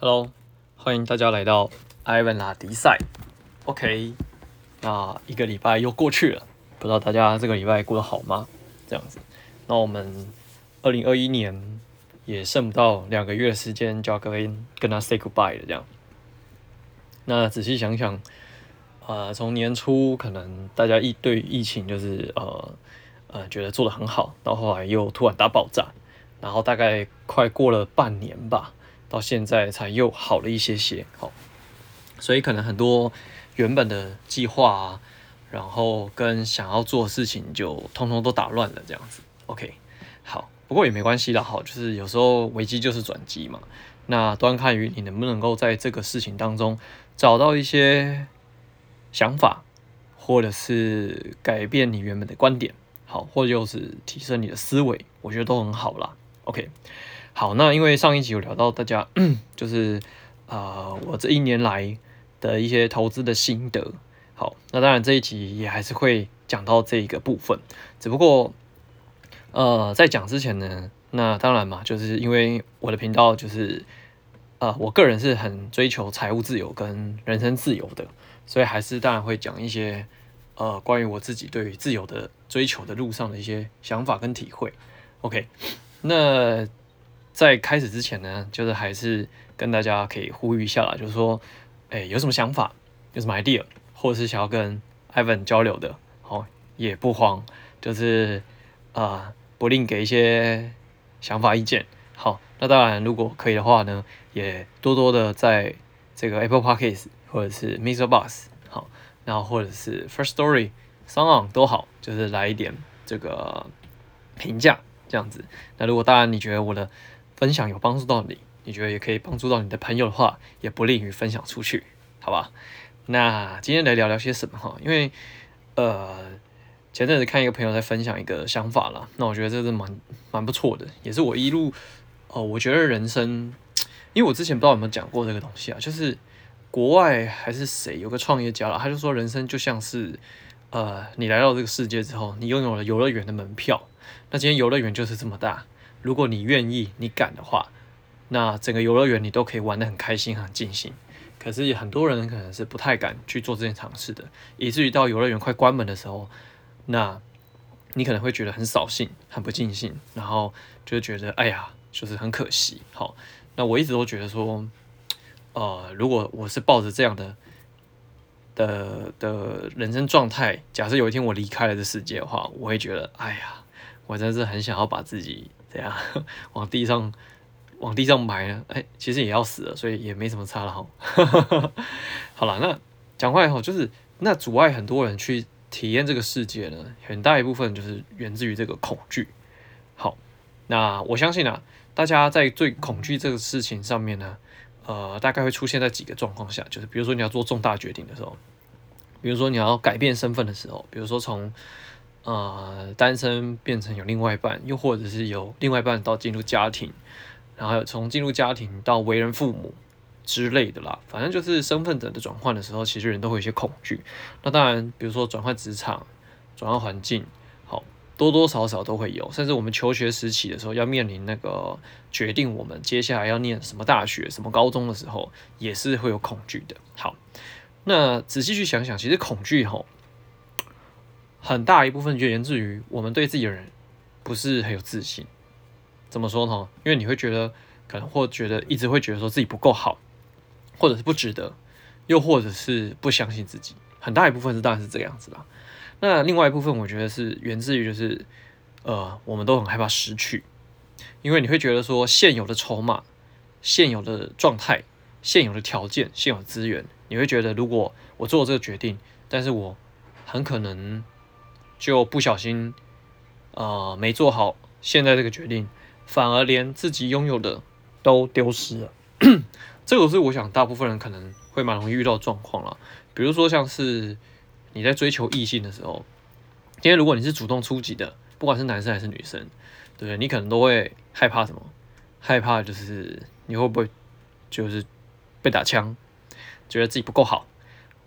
Hello，欢迎大家来到 Ivan 拉迪赛。OK，那一个礼拜又过去了，不知道大家这个礼拜过得好吗？这样子，那我们二零二一年也剩不到两个月的时间就要跟跟他 say goodbye 了。这样，那仔细想想，呃，从年初可能大家疫对疫情就是呃呃觉得做得很好，到后来又突然大爆炸，然后大概快过了半年吧。到现在才又好了一些些，好，所以可能很多原本的计划啊，然后跟想要做的事情就通通都打乱了，这样子。OK，好，不过也没关系啦，好，就是有时候危机就是转机嘛。那端看于你能不能够在这个事情当中找到一些想法，或者是改变你原本的观点，好，或者就是提升你的思维，我觉得都很好啦。OK。好，那因为上一集有聊到大家，就是啊、呃，我这一年来的一些投资的心得。好，那当然这一集也还是会讲到这一个部分，只不过呃，在讲之前呢，那当然嘛，就是因为我的频道就是、呃，我个人是很追求财务自由跟人生自由的，所以还是当然会讲一些呃，关于我自己对于自由的追求的路上的一些想法跟体会。OK，那。在开始之前呢，就是还是跟大家可以呼吁一下啦，就是说，哎，有什么想法，有什么 idea，或者是想要跟 Ivan 交流的，好，也不慌，就是啊、不吝给一些想法意见。好，那当然，如果可以的话呢，也多多的在这个 Apple Podcast 或者是 Mr. b o s 好，然后或者是 First Story、s o n g 都好，就是来一点这个评价这样子。那如果当然你觉得我的分享有帮助到你，你觉得也可以帮助到你的朋友的话，也不吝于分享出去，好吧？那今天来聊聊些什么哈？因为呃，前阵子看一个朋友在分享一个想法啦，那我觉得这是蛮蛮不错的，也是我一路哦、我觉得人生，因为我之前不知道有没有讲过这个东西啊，就是国外还是谁有个创业家了，他就说人生就像是呃，你来到这个世界之后，你拥有了游乐园的门票，那今天游乐园就是这么大。如果你愿意，你敢的话，那整个游乐园你都可以玩得很开心、很尽兴。可是很多人可能是不太敢去做这件尝试的，以至于到游乐园快关门的时候，那你可能会觉得很扫兴、很不尽兴，然后就觉得哎呀，就是很可惜。好，那我一直都觉得说，呃，如果我是抱着这样的的的人生状态，假设有一天我离开了这世界的话，我会觉得哎呀，我真是很想要把自己。这样往地上往地上埋呢？哎，其实也要死了，所以也没什么差了哈。好了，那讲话也好，就是那阻碍很多人去体验这个世界呢，很大一部分就是源自于这个恐惧。好，那我相信啊，大家在最恐惧这个事情上面呢，呃，大概会出现在几个状况下，就是比如说你要做重大决定的时候，比如说你要改变身份的时候，比如说从。呃，单身变成有另外一半，又或者是有另外一半到进入家庭，然后从进入家庭到为人父母之类的啦，反正就是身份的的转换的时候，其实人都会有些恐惧。那当然，比如说转换职场、转换环境，好，多多少少都会有。甚至我们求学时期的时候，要面临那个决定我们接下来要念什么大学、什么高中的时候，也是会有恐惧的。好，那仔细去想想，其实恐惧吼。很大一部分就源自于我们对自己的人不是很有自信。怎么说呢？因为你会觉得可能或觉得一直会觉得说自己不够好，或者是不值得，又或者是不相信自己。很大一部分是当然是这个样子啦。那另外一部分我觉得是源自于就是呃，我们都很害怕失去，因为你会觉得说现有的筹码、现有的状态、现有的条件、现有资源，你会觉得如果我做这个决定，但是我很可能。就不小心，呃，没做好现在这个决定，反而连自己拥有的都丢失了。这个是我想大部分人可能会蛮容易遇到状况了。比如说，像是你在追求异性的时候，今天如果你是主动出击的，不管是男生还是女生，对不对？你可能都会害怕什么？害怕就是你会不会就是被打枪，觉得自己不够好，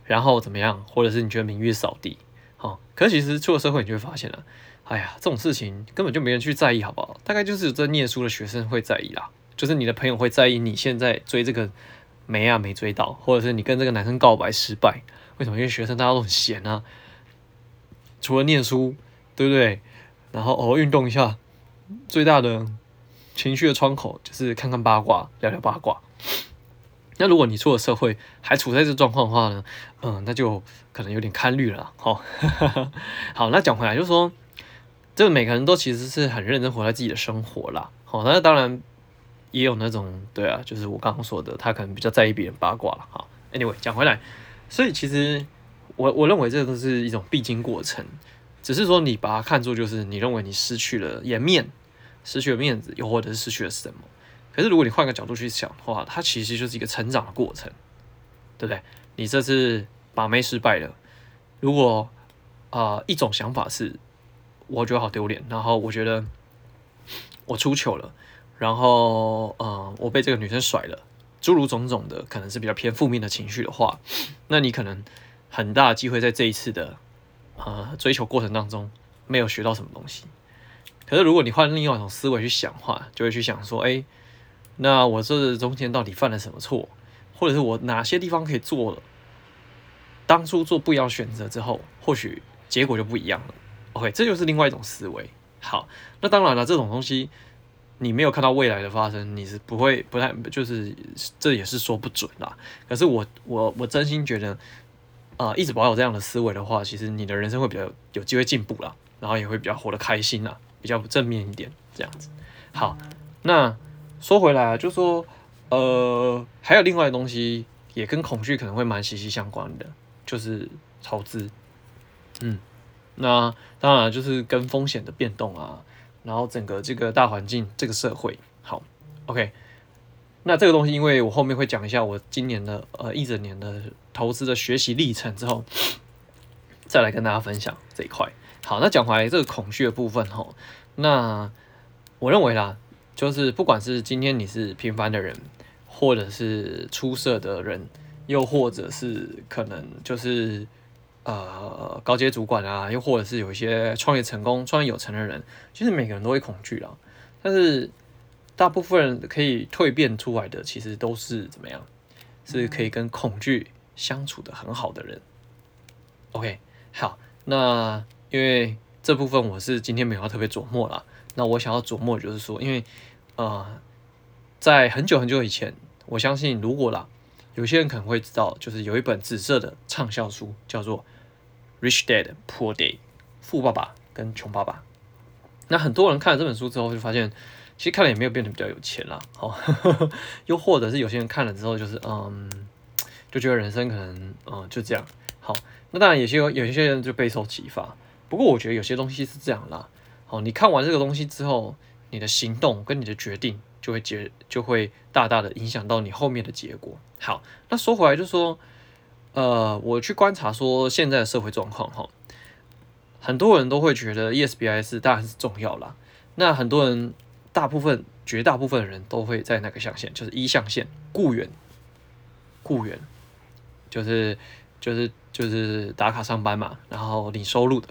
然后怎么样？或者是你觉得名誉扫地？哦，可是其实出了社会，你就会发现了，哎呀，这种事情根本就没人去在意，好不好？大概就是在念书的学生会在意啦，就是你的朋友会在意你现在追这个没啊没追到，或者是你跟这个男生告白失败，为什么？因为学生大家都很闲啊，除了念书，对不对？然后偶尔运动一下，最大的情绪的窗口就是看看八卦，聊聊八卦。那如果你出了社会还处在这状况的话呢，嗯，那就可能有点堪虑了。好，好，那讲回来就是说，这个每个人都其实是很认真活在自己的生活啦。好，那当然也有那种对啊，就是我刚刚说的，他可能比较在意别人八卦了。好，anyway，讲回来，所以其实我我认为这都是一种必经过程，只是说你把它看作就是你认为你失去了颜面，失去了面子，又或者是失去了什么。可是，如果你换个角度去想的话，它其实就是一个成长的过程，对不对？你这次把妹失败了，如果啊、一种想法是，我觉得好丢脸，然后我觉得我出糗了，然后呃我被这个女生甩了，诸如种种的，可能是比较偏负面的情绪的话，那你可能很大机会在这一次的呃追求过程当中没有学到什么东西。可是，如果你换另外一种思维去想的话，就会去想说，哎。那我这中间到底犯了什么错，或者是我哪些地方可以做了？当初做不一样选择之后，或许结果就不一样了。OK，这就是另外一种思维。好，那当然了，这种东西你没有看到未来的发生，你是不会不太就是这也是说不准啦。可是我我我真心觉得，啊、一直保有这样的思维的话，其实你的人生会比较有机会进步啦，然后也会比较活得开心啦，比较正面一点这样子。好，那。说回来啊，就说，呃，还有另外的东西也跟恐惧可能会蛮息息相关的，就是投资，嗯，那当然就是跟风险的变动啊，然后整个这个大环境，这个社会，好，OK，那这个东西，因为我后面会讲一下我今年的呃一整年的投资的学习历程之后，再来跟大家分享这一块。好，那讲回来这个恐惧的部分哈，那我认为啦。就是不管是今天你是平凡的人，或者是出色的人，又或者是可能就是呃高阶主管啊，又或者是有一些创业成功、创业有成的人，其实每个人都会恐惧啦。但是大部分人可以蜕变出来的，其实都是怎么样？是可以跟恐惧相处的很好的人。OK，好，那因为这部分我是今天没有特别琢磨啦。那我想要琢磨就是说，因为。呃，在很久很久以前，我相信如果啦，有些人可能会知道，就是有一本紫色的畅销书，叫做《Rich Dad Poor Dad》，富爸爸跟穷爸爸。那很多人看了这本书之后，就发现其实看了也没有变得比较有钱啦。好，又或者是有些人看了之后，就是嗯，就觉得人生可能嗯就这样。好，那当然有些有些人就备受启发。不过我觉得有些东西是这样啦。好，你看完这个东西之后。你的行动跟你的决定就会结就会大大的影响到你后面的结果。好，那说回来就说，呃，我去观察说现在的社会状况哈，很多人都会觉得 ESBI 是当然是重要啦。那很多人大部分绝大部分的人都会在那个象限，就是一象限，雇员，雇员，就是就是就是打卡上班嘛，然后领收入的。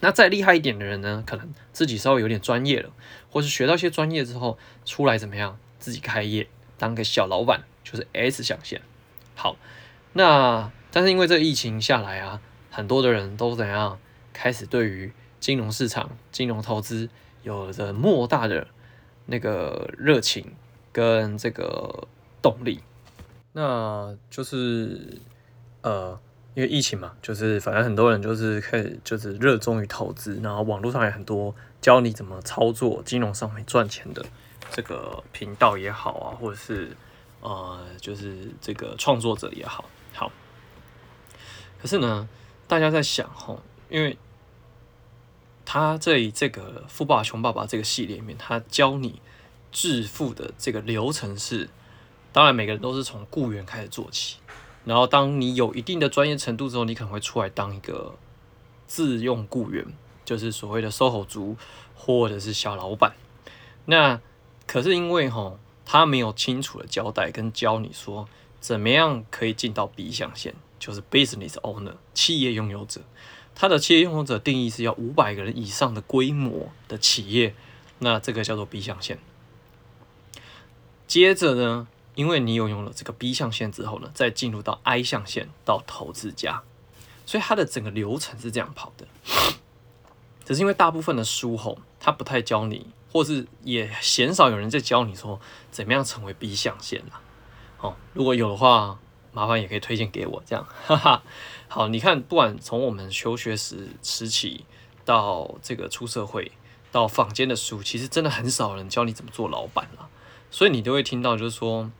那再厉害一点的人呢，可能自己稍微有点专业了，或是学到一些专业之后出来怎么样，自己开业当个小老板，就是 S 象限。好，那但是因为这个疫情下来啊，很多的人都怎样开始对于金融市场、金融投资有着莫大的那个热情跟这个动力，那就是呃。因为疫情嘛，就是反正很多人就是开始就是热衷于投资，然后网络上也很多教你怎么操作金融上面赚钱的这个频道也好啊，或者是呃就是这个创作者也好，好。可是呢，大家在想哈，因为他在这个《富爸爸穷爸爸》这个系列里面，他教你致富的这个流程是，当然每个人都是从雇员开始做起。然后，当你有一定的专业程度之后，你可能会出来当一个自用雇员，就是所谓的 SOHO 族或者是小老板。那可是因为哈，他没有清楚的交代跟教你说，怎么样可以进到 B 象限，就是 Business Owner 企业拥有者。他的企业拥有者定义是要五百个人以上的规模的企业，那这个叫做 B 象限。接着呢，因为你拥有了这个 B 象限之后呢，再进入到 I 象限到投资家，所以它的整个流程是这样跑的。只是因为大部分的书吼，他不太教你，或是也鲜少有人在教你说怎么样成为 B 象限啦。哦，如果有的话，麻烦也可以推荐给我，这样，哈哈。好，你看，不管从我们求学时时期到这个出社会，到坊间的书，其实真的很少人教你怎么做老板了。所以你都会听到，就是说，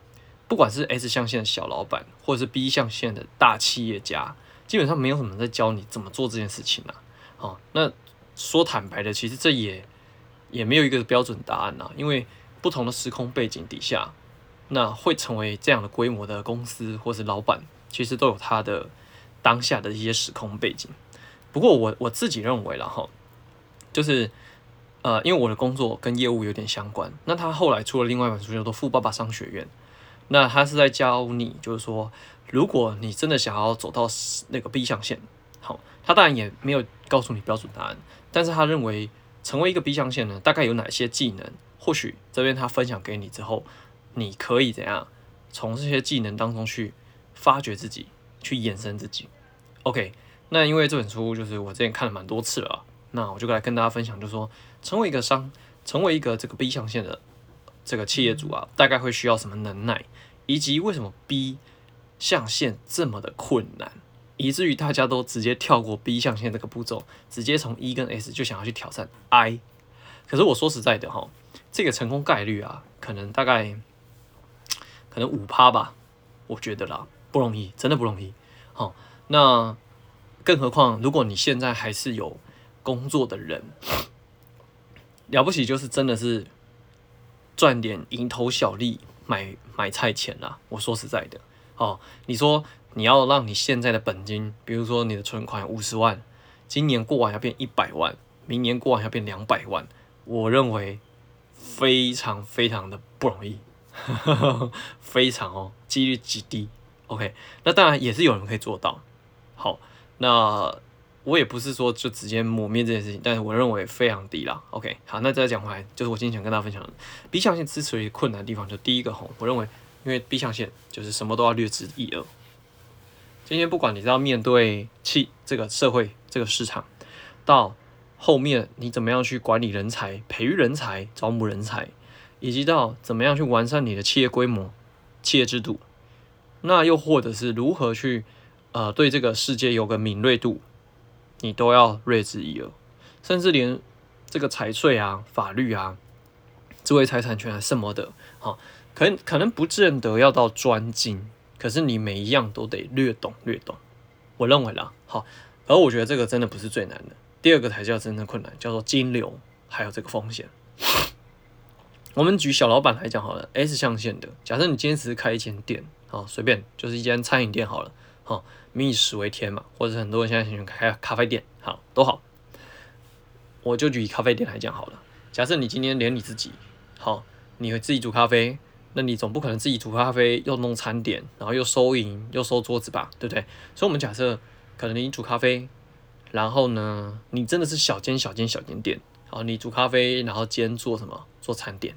不管是 S 象限的小老板，或者是 B 象限的大企业家，基本上没有什么人在教你怎么做这件事情啊。好，那说坦白的，其实这也也没有一个标准答案呐，因为不同的时空背景底下，那会成为这样的规模的公司或是老板，其实都有他的当下的一些时空背景。不过我我自己认为了哈，就是。呃，因为我的工作跟业务有点相关，那他后来出了另外一本书叫做《富爸爸商学院》，那他是在教你，就是说，如果你真的想要走到那个 B 象限，好，他当然也没有告诉你标准答案，但是他认为成为一个 B 象限呢，大概有哪些技能，或许这边他分享给你之后，你可以怎样从这些技能当中去发掘自己，去衍生自己。OK，那因为这本书就是我之前看了蛮多次了。那我就来跟大家分享，就是说，成为一个商，成为一个这个 B 象限的这个企业主啊，大概会需要什么能耐，以及为什么 B 象限这么的困难，以至于大家都直接跳过 B 象限这个步骤，直接从 E 跟 S 就想要去挑战 I。可是我说实在的哈，这个成功概率啊，可能大概可能五趴吧，我觉得啦，不容易，真的不容易。好，那更何况如果你现在还是有。工作的人了不起，就是真的是赚点蝇头小利，买买菜钱啦。我说实在的，哦，你说你要让你现在的本金，比如说你的存款五十万，今年过完要变一百万，明年过完要变两百万，我认为非常非常的不容易，非常哦，几率极低。OK，那当然也是有人可以做到。好，那。我也不是说就直接抹灭这件事情，但是我认为非常低啦。OK，好，那再讲回来，就是我今天想跟大家分享的 B 象限之所以困难的地方，就第一个吼，我认为因为 B 象限就是什么都要略知一二。今天不管你是要面对企这个社会这个市场，到后面你怎么样去管理人才、培育人才、招募人才，以及到怎么样去完善你的企业规模、企业制度，那又或者是如何去呃对这个世界有个敏锐度。你都要略知一二，甚至连这个财税啊、法律啊、智慧财产权啊什么的，好，可能可能不见得要到专精，可是你每一样都得略懂略懂。我认为啦，好，而我觉得这个真的不是最难的，第二个才叫真正困难，叫做金流，还有这个风险。我们举小老板来讲好了，S 象限的，假设你今天只是开一间店，好，随便就是一间餐饮店好了。哦，民以食为天嘛，或者很多人现在喜欢开咖啡店，好，都好。我就举咖啡店来讲好了。假设你今天连你自己，好，你会自己煮咖啡，那你总不可能自己煮咖啡又弄餐点，然后又收银又收桌子吧，对不对？所以，我们假设可能你煮咖啡，然后呢，你真的是小间小间小间店，好，你煮咖啡，然后兼做什么？做餐点，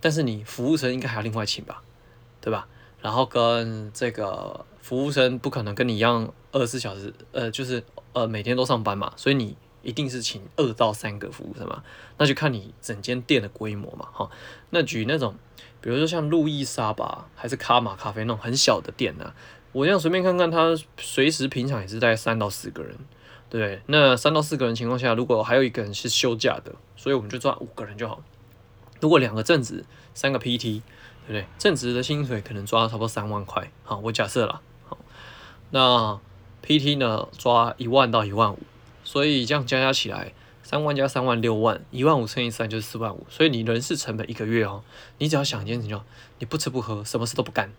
但是你服务生应该还要另外请吧，对吧？然后跟这个。服务生不可能跟你一样二十四小时，呃，就是呃每天都上班嘛，所以你一定是请二到三个服务生嘛，那就看你整间店的规模嘛，哈。那举那种，比如说像路易莎吧，还是卡玛咖啡那种很小的店呢，我这样随便看看，他随时平常也是在三到四个人，对？那三到四个人情况下，如果还有一个人是休假的，所以我们就抓五个人就好。如果两个正职，三个 PT，对不对？正职的薪水可能抓差不多三万块，好，我假设了。那 PT 呢，抓一万到一万五，所以这样加加起来，三万加三万六万，一万五乘以三就是四万五。所以你人事成本一个月哦，你只要想一件事情，你不吃不喝，什么事都不干，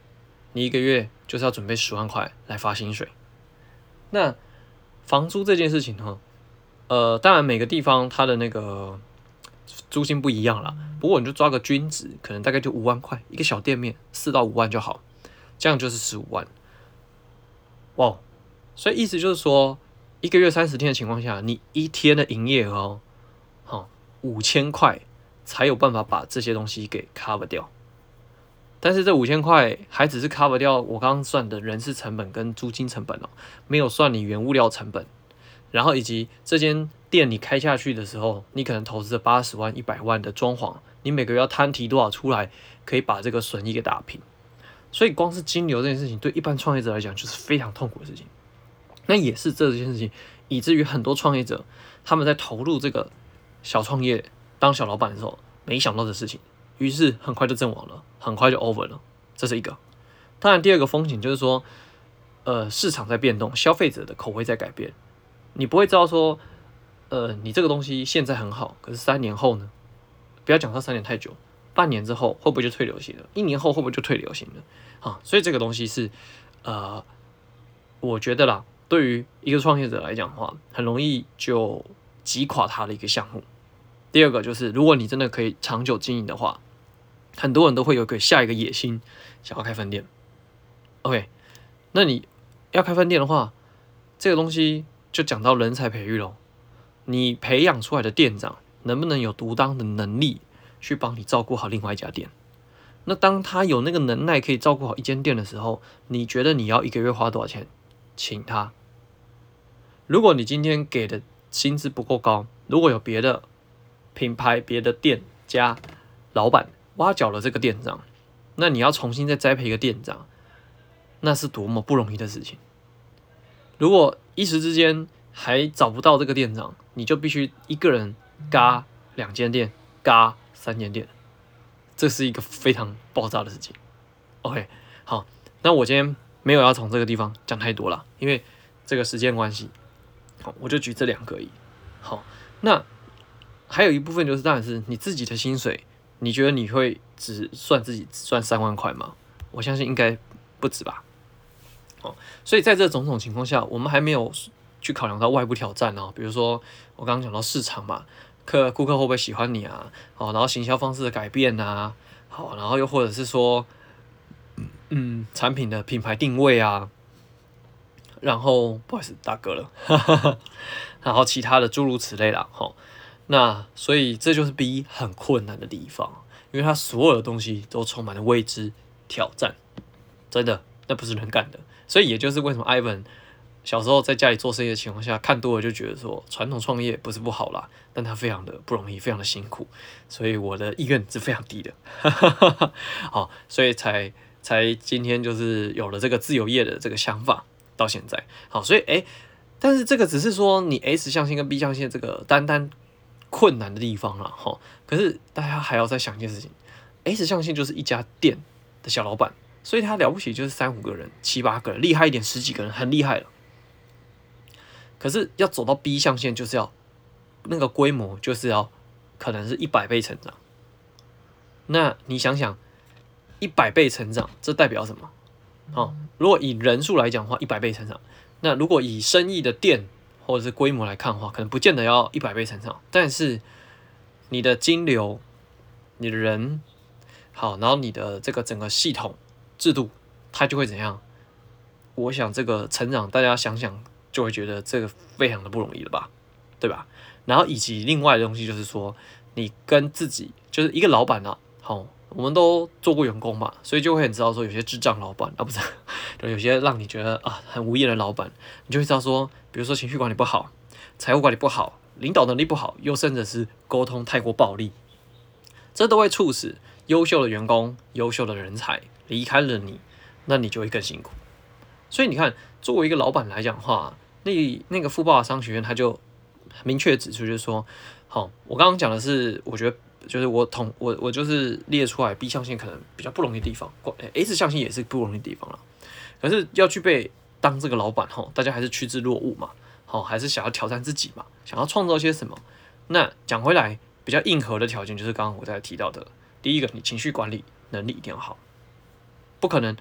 你一个月就是要准备十万块来发薪水。那房租这件事情呢，呃，当然每个地方它的那个租金不一样啦，不过你就抓个均值，可能大概就五万块一个小店面，四到五万就好，这样就是十五万。哇所以意思就是说，一个月三十天的情况下，你一天的营业额哦，好五千块才有办法把这些东西给 cover 掉。但是这五千块还只是 cover 掉我刚刚算的人事成本跟租金成本哦，没有算你原物料成本，然后以及这间店你开下去的时候，你可能投资了八十万、一百万的装潢，你每个月要摊提多少出来，可以把这个损益给打平。所以光是金流这件事情，对一般创业者来讲就是非常痛苦的事情。那也是这件事情，以至于很多创业者他们在投入这个小创业当小老板的时候，没想到的事情。于是很快就阵亡了，很快就 over 了，这是一个。当然，第二个风险就是说，呃，市场在变动，消费者的口味在改变，你不会知道说，呃，你这个东西现在很好，可是三年后呢？不要讲到三年太久，半年之后会不会就退流行了？一年后会不会就退流行了？啊，所以这个东西是，呃，我觉得啦，对于一个创业者来讲的话，很容易就击垮他的一个项目。第二个就是，如果你真的可以长久经营的话。很多人都会有个下一个野心，想要开分店。OK，那你要开分店的话，这个东西就讲到人才培育喽。你培养出来的店长能不能有独当的能力去帮你照顾好另外一家店？那当他有那个能耐可以照顾好一间店的时候，你觉得你要一个月花多少钱请他？如果你今天给的薪资不够高，如果有别的品牌、别的店家老板，挖角了这个店长，那你要重新再栽培一个店长，那是多么不容易的事情。如果一时之间还找不到这个店长，你就必须一个人嘎两间店，嘎三间店，这是一个非常爆炸的事情。OK，好，那我今天没有要从这个地方讲太多了，因为这个时间关系，好，我就举这两个而已。好，那还有一部分就是，当然是你自己的薪水。你觉得你会只算自己只赚三万块吗？我相信应该不止吧。哦，所以在这种种情况下，我们还没有去考量到外部挑战哦，比如说我刚刚讲到市场嘛，客顾客会不会喜欢你啊？好，然后行销方式的改变啊，好，然后又或者是说，嗯，产品的品牌定位啊，然后不好意思大哥了，哈哈哈，然后其他的诸如此类啦，好。那所以这就是 B 很困难的地方，因为他所有的东西都充满了未知挑战，真的，那不是人干的。所以也就是为什么 Ivan 小时候在家里做生意的情况下，看多了就觉得说传统创业不是不好啦，但他非常的不容易，非常的辛苦，所以我的意愿是非常低的。好，所以才才今天就是有了这个自由业的这个想法，到现在。好，所以诶，但是这个只是说你 S 象限跟 B 象限这个单单。困难的地方了哈，可是大家还要再想一件事情，S 象限就是一家店的小老板，所以他了不起就是三五个人、七八个人，厉害一点十几个人很厉害了。可是要走到 B 象限，就是要那个规模，就是要可能是一百倍成长。那你想想，一百倍成长，这代表什么？哦，如果以人数来讲的话，一百倍成长。那如果以生意的店，或者是规模来看的话，可能不见得要一百倍成长，但是你的金流、你的人好，然后你的这个整个系统制度，它就会怎样？我想这个成长，大家想想就会觉得这个非常的不容易了吧，对吧？然后以及另外的东西就是说，你跟自己就是一个老板啊，好。我们都做过员工嘛，所以就会很知道说有些智障老板啊，不是，就有些让你觉得啊很无言的老板，你就会知道说，比如说情绪管理不好，财务管理不好，领导能力不好，又甚至是沟通太过暴力，这都会促使优秀的员工、优秀的人才离开了你，那你就会更辛苦。所以你看，作为一个老板来讲的话，那那个富爸爸商学院他就明确指出，就是说，好，我刚刚讲的是，我觉得。就是我统我我就是列出来 B 象限可能比较不容易的地方，S 象限也是不容易的地方了。可是要具备当这个老板吼，大家还是趋之若鹜嘛，好，还是想要挑战自己嘛，想要创造些什么。那讲回来，比较硬核的条件就是刚刚我在提到的，第一个，你情绪管理能力一定要好，不可能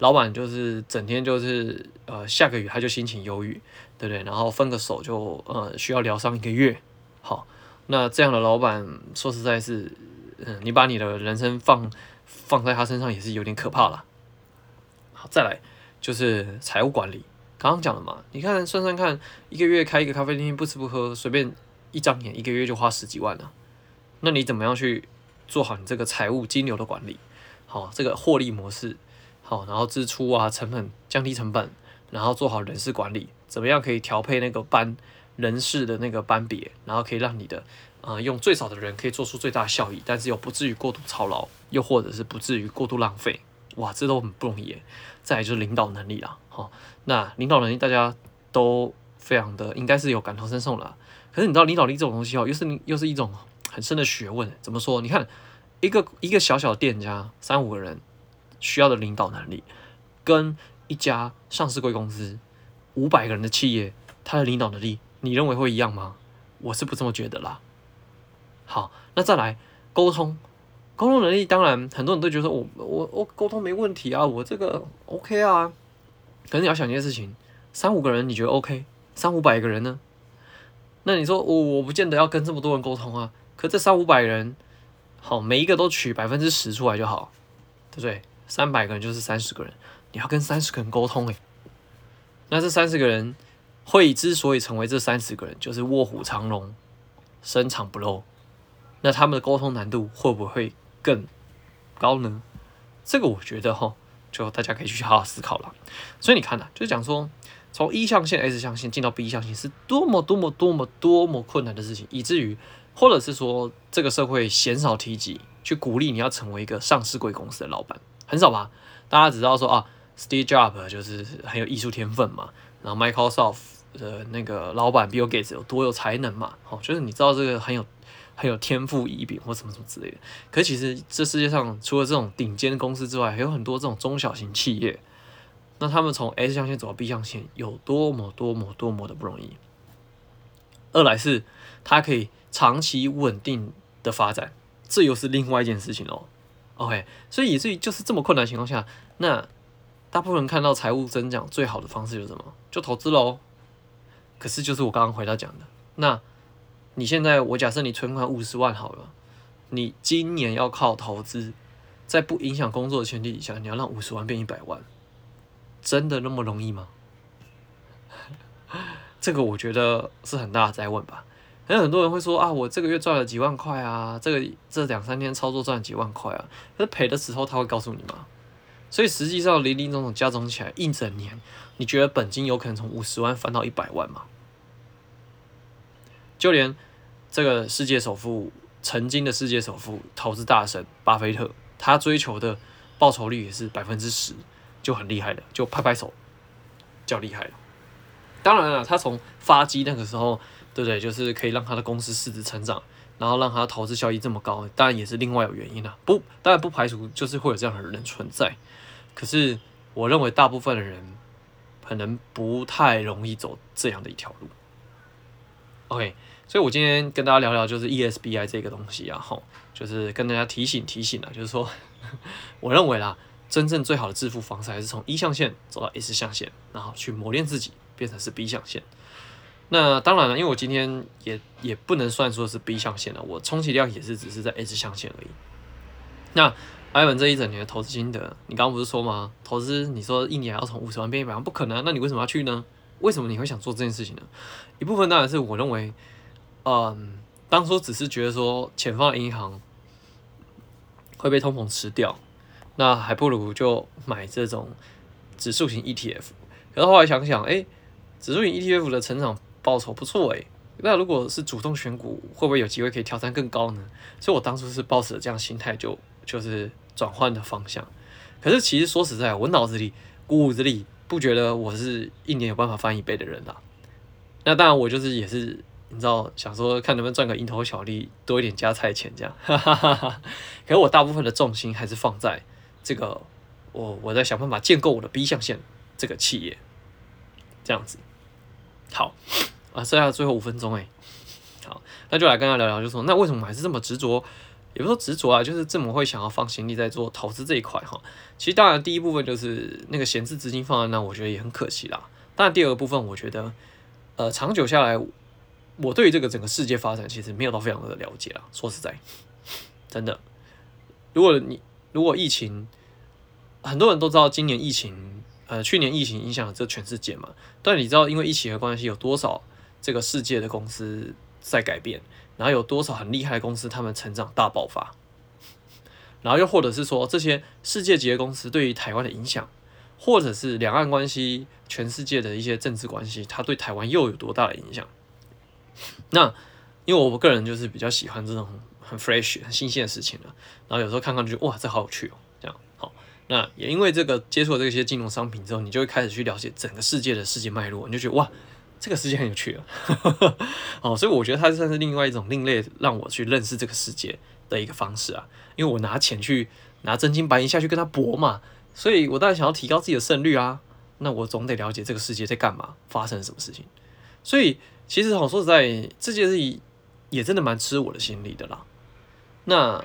老板就是整天就是呃下个雨他就心情忧郁，对不对？然后分个手就呃需要疗伤一个月，好。那这样的老板，说实在是，嗯，你把你的人生放放在他身上也是有点可怕了。好，再来就是财务管理，刚刚讲了嘛，你看算算看，一个月开一个咖啡厅，不吃不喝，随便一张脸，一个月就花十几万了。那你怎么样去做好你这个财务金流的管理？好，这个获利模式，好，然后支出啊，成本降低成本，然后做好人事管理，怎么样可以调配那个班人事的那个班别，然后可以让你的呃用最少的人可以做出最大效益，但是又不至于过度操劳，又或者是不至于过度浪费，哇，这都很不容易。再来就是领导能力啦，好，那领导能力大家都非常的应该是有感同身受啦。可是你知道领导力这种东西哦，又是又是一种很深的学问。怎么说？你看。一个一个小小的店家，三五个人需要的领导能力，跟一家上市贵公司五百个人的企业，他的领导能力，你认为会一样吗？我是不这么觉得啦。好，那再来沟通，沟通能力，当然很多人都觉得我我我沟通没问题啊，我这个 OK 啊。可是你要想一件事情，三五个人你觉得 OK，三五百个人呢？那你说我我不见得要跟这么多人沟通啊。可这三五百人。好，每一个都取百分之十出来就好，对不对？三百个人就是三十个人，你要跟三十个人沟通诶。那这三十个人会之所以成为这三十个人，就是卧虎藏龙，深藏不露。那他们的沟通难度会不会更高呢？这个我觉得哈，就大家可以去好好思考了。所以你看呐、啊，就是讲说，从一象限 S 象限进到 B 象限是多么多么多么多么困难的事情，以至于。或者是说，这个社会鲜少提及去鼓励你要成为一个上市贵公司的老板，很少吧？大家只知道说啊，Steve Jobs 就是很有艺术天分嘛，然后 Microsoft 的那个老板 Bill Gates 有多有才能嘛？哦，就是你知道这个很有很有天赋异禀或什么什么之类的。可其实这世界上除了这种顶尖公司之外，还有很多这种中小型企业，那他们从 S 象限走到 B 象限有多么多么多么的不容易。二来是它可以。长期稳定的发展，这又是另外一件事情哦。OK，所以以至于就是这么困难情况下，那大部分人看到财务增长最好的方式是什么？就投资喽。可是就是我刚刚回答讲的，那你现在我假设你存款五十万好了，你今年要靠投资，在不影响工作的前提底下，你要让五十万变一百万，真的那么容易吗？这个我觉得是很大的哉问吧。可能很多人会说啊，我这个月赚了几万块啊，这个这两三天操作赚了几万块啊，可是赔的时候他会告诉你吗？所以实际上林林总总加总起来一整年，你觉得本金有可能从五十万翻到一百万吗？就连这个世界首富，曾经的世界首富，投资大神巴菲特，他追求的报酬率也是百分之十，就很厉害了，就拍拍手，叫厉害了。当然了，他从发迹那个时候。对不对？就是可以让他的公司市值成长，然后让他投资效益这么高，当然也是另外有原因的。不，当然不排除就是会有这样的人存在。可是我认为大部分的人可能不太容易走这样的一条路。OK，所以我今天跟大家聊聊就是 ESBI 这个东西啊，吼，就是跟大家提醒提醒啊，就是说，我认为啦，真正最好的致富方式还是从一象限走到 S 象限，然后去磨练自己，变成是 B 象限。那当然了，因为我今天也也不能算说是 B 象限了，我充其量也是只是在 S 象限而已。那艾文这一整年的投资心得，你刚刚不是说吗？投资你说一年要从五十万变一百万，不可能，那你为什么要去呢？为什么你会想做这件事情呢？一部分当然是我认为，嗯，当初只是觉得说钱放在银行会被通膨吃掉，那还不如就买这种指数型 ETF。可是后来想想，哎，指数型 ETF 的成长。报酬不错诶，那如果是主动选股，会不会有机会可以挑战更高呢？所以我当初是抱持这样心态，就就是转换的方向。可是其实说实在，我脑子里骨子里不觉得我是一年有办法翻一倍的人啦。那当然，我就是也是你知道，想说看能不能赚个蝇头小利，多一点加菜钱这样。哈哈哈哈。可是我大部分的重心还是放在这个，我我在想办法建构我的 B 象限这个企业，这样子。好。啊，剩下最后五分钟哎，好，那就来跟他聊聊，就说那为什么还是这么执着？也不说执着啊，就是这么会想要放心力在做投资这一块哈。其实当然第一部分就是那个闲置资金放在那，我觉得也很可惜啦。当然第二个部分，我觉得呃长久下来，我对于这个整个世界发展其实没有到非常的了解啦。说实在，真的，如果你如果疫情，很多人都知道今年疫情，呃，去年疫情影响了这全世界嘛，但你知道因为疫情的关系有多少？这个世界的公司在改变，然后有多少很厉害的公司，他们成长大爆发。然后又或者是说这些世界级的公司对于台湾的影响，或者是两岸关系、全世界的一些政治关系，它对台湾又有多大的影响？那因为我个人就是比较喜欢这种很 fresh、很新鲜的事情了，然后有时候看看就哇，这好有趣哦，这样好。那也因为这个接触了这些金融商品之后，你就会开始去了解整个世界的世界脉络，你就觉得哇。这个世界很有趣，哦，所以我觉得它算是另外一种另类，让我去认识这个世界的一个方式啊。因为我拿钱去拿真金白银下去跟他搏嘛，所以我当然想要提高自己的胜率啊。那我总得了解这个世界在干嘛，发生什么事情。所以其实好说实在，这件事也真的蛮吃我的心力的啦。那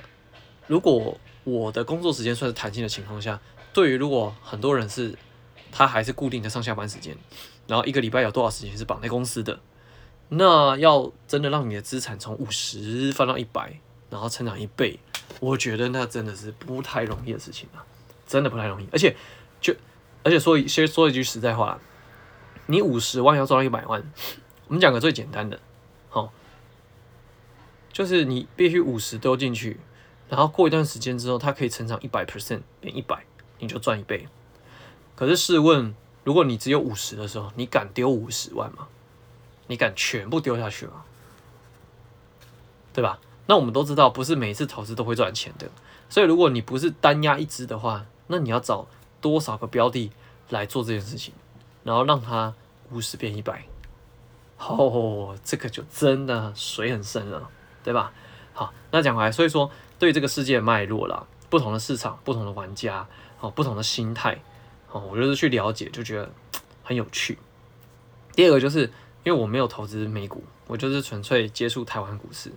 如果我的工作时间算是弹性的情况下，对于如果很多人是他还是固定的上下班时间。然后一个礼拜有多少时间是绑在公司的？那要真的让你的资产从五十翻到一百，然后成长一倍，我觉得那真的是不太容易的事情啊，真的不太容易。而且就而且说一先说一句实在话，你五十万要赚到一百万，我们讲个最简单的，好，就是你必须五十丢进去，然后过一段时间之后，它可以成长一百 percent 变一百，你就赚一倍。可是试问？如果你只有五十的时候，你敢丢五十万吗？你敢全部丢下去吗？对吧？那我们都知道，不是每一次投资都会赚钱的。所以，如果你不是单押一支的话，那你要找多少个标的来做这件事情，然后让它五十变一百，哦，这个就真的水很深了，对吧？好，那讲回来，所以说对这个世界脉络啦，不同的市场、不同的玩家、哦，不同的心态。哦，我就是去了解，就觉得很有趣。第二个就是因为我没有投资美股，我就是纯粹接触台湾股市，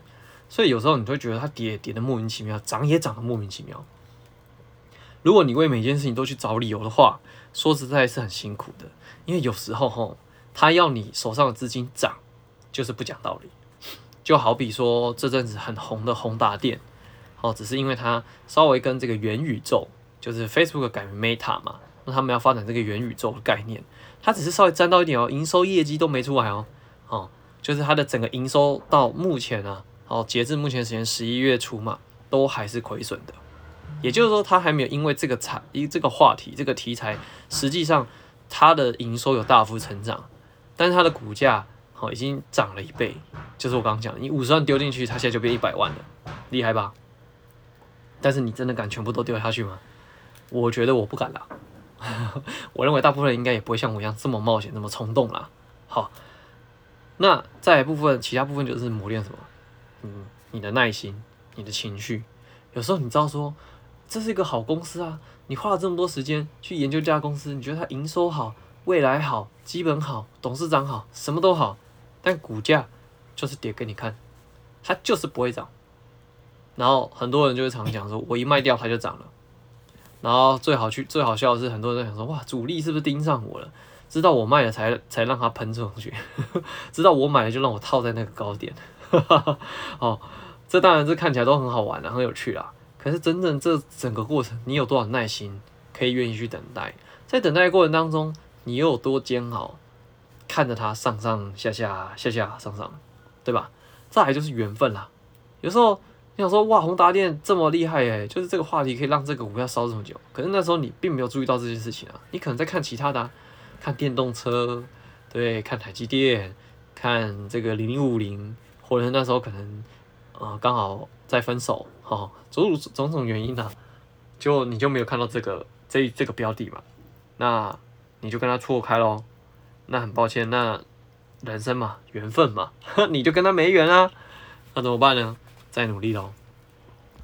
所以有时候你会觉得它跌跌的莫名其妙，涨也涨的莫名其妙。如果你为每件事情都去找理由的话，说实在是很辛苦的。因为有时候吼，他要你手上的资金涨，就是不讲道理。就好比说这阵子很红的宏达电，哦，只是因为它稍微跟这个元宇宙，就是 Facebook 改名 Meta 嘛。那他们要发展这个元宇宙的概念，它只是稍微沾到一点哦，营收业绩都没出来哦，哦，就是它的整个营收到目前啊，哦，截至目前时间十一月初嘛，都还是亏损的，也就是说，它还没有因为这个产一这个话题这个题材，实际上它的营收有大幅成长，但是它的股价哦已经涨了一倍，就是我刚刚讲，你五十万丢进去，它现在就变一百万了，厉害吧？但是你真的敢全部都丢下去吗？我觉得我不敢啦。我认为大部分人应该也不会像我一样这么冒险、这么冲动啦。好，那再来部分，其他部分就是磨练什么？嗯，你的耐心，你的情绪。有时候你知道说，这是一个好公司啊，你花了这么多时间去研究这家公司，你觉得它营收好、未来好、基本好、董事长好，什么都好，但股价就是跌给你看，它就是不会涨。然后很多人就会常讲说，我一卖掉它就涨了。然后最好去最好笑的是，很多人在想说，哇，主力是不是盯上我了？知道我卖了才才让他喷出去，知道我买了就让我套在那个高点。哦，这当然是看起来都很好玩的，很有趣啦。可是真正这整个过程，你有多少耐心可以愿意去等待？在等待的过程当中，你又有多煎熬，看着它上上下下下下上上，对吧？再来就是缘分啦，有时候。你想说哇，宏达电这么厉害诶，就是这个话题可以让这个股票烧这么久。可是那时候你并没有注意到这件事情啊，你可能在看其他的、看电动车，对，看台积电，看这个零零五零，或者那时候可能呃刚好在分手，哈、哦，种种种种原因呢、啊，就你就没有看到这个这这个标的嘛，那你就跟他错开喽，那很抱歉，那人生嘛，缘分嘛，你就跟他没缘啊，那怎么办呢？再努力喽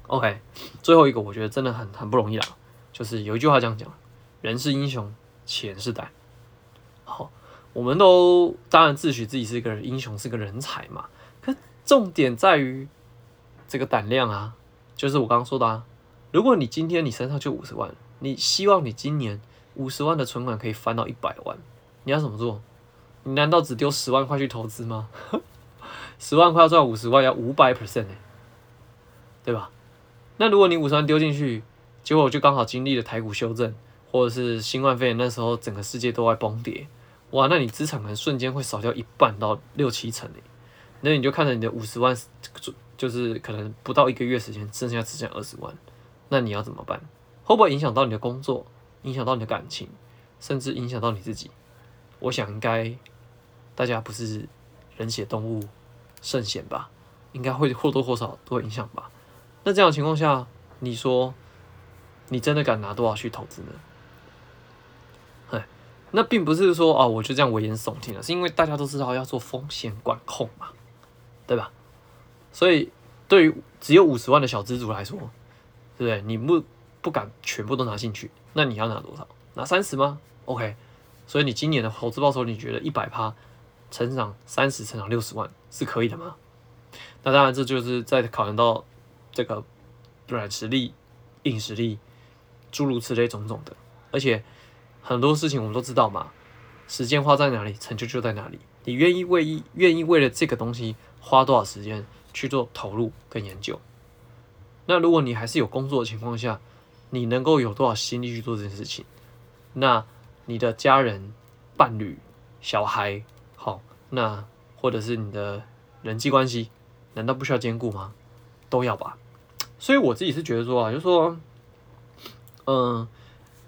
，OK，最后一个我觉得真的很很不容易啦，就是有一句话这样讲：人是英雄，钱是胆。好，我们都当然自诩自己是一个英雄，是个人才嘛。可重点在于这个胆量啊，就是我刚刚说的啊。如果你今天你身上就五十万，你希望你今年五十万的存款可以翻到一百万，你要怎么做？你难道只丢十万块去投资吗？十万块要赚五十万，要五百 percent 对吧？那如果你五十万丢进去，结果就刚好经历了台股修正，或者是新冠肺炎那时候整个世界都在崩跌，哇，那你资产可能瞬间会少掉一半到六七成诶。那你就看着你的五十万，就是可能不到一个月时间，剩下只剩二十万，那你要怎么办？会不会影响到你的工作，影响到你的感情，甚至影响到你自己？我想应该大家不是人血动物圣贤吧？应该会或多或少都会影响吧？那这样的情况下，你说你真的敢拿多少去投资呢？哎，那并不是说啊，我就这样危言耸听了，是因为大家都知道要做风险管控嘛，对吧？所以对于只有五十万的小资族来说，对不对？你不不敢全部都拿进去，那你要拿多少？拿三十吗？OK。所以你今年的投资报酬，你觉得一百趴成长三十，成长六十万是可以的吗？那当然，这就是在考量到这个软实力、硬实力，诸如此类种种的。而且很多事情我们都知道嘛，时间花在哪里，成就就在哪里。你愿意为意愿意为了这个东西花多少时间去做投入跟研究？那如果你还是有工作的情况下，你能够有多少心力去做这件事情？那？你的家人、伴侣、小孩，好，那或者是你的人际关系，难道不需要兼顾吗？都要吧。所以我自己是觉得说啊，就是说，嗯，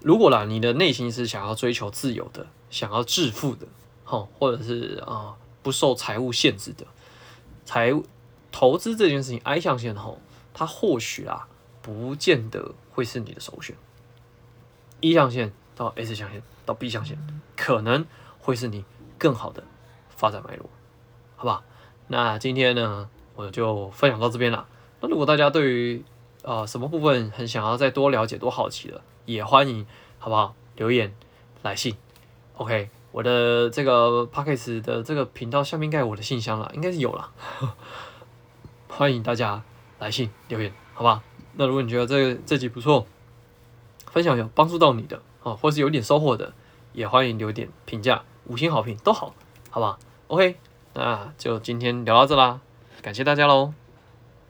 如果啦，你的内心是想要追求自由的，想要致富的，好，或者是啊不受财务限制的，财投资这件事情，I 象限吼，它或许啊，不见得会是你的首选。一象限到 S 象限。到 B 象限可能会是你更好的发展脉络，好不好？那今天呢，我就分享到这边了。如果大家对于呃什么部分很想要再多了解、多好奇的，也欢迎，好不好？留言来信，OK，我的这个 Podcast 的这个频道下面应该有我的信箱了，应该是有了。欢迎大家来信留言，好吧？那如果你觉得这这集不错，分享有帮助到你的。哦，或是有点收获的，也欢迎留点评价，五星好评都好，好吧？OK，那就今天聊到这啦，感谢大家喽。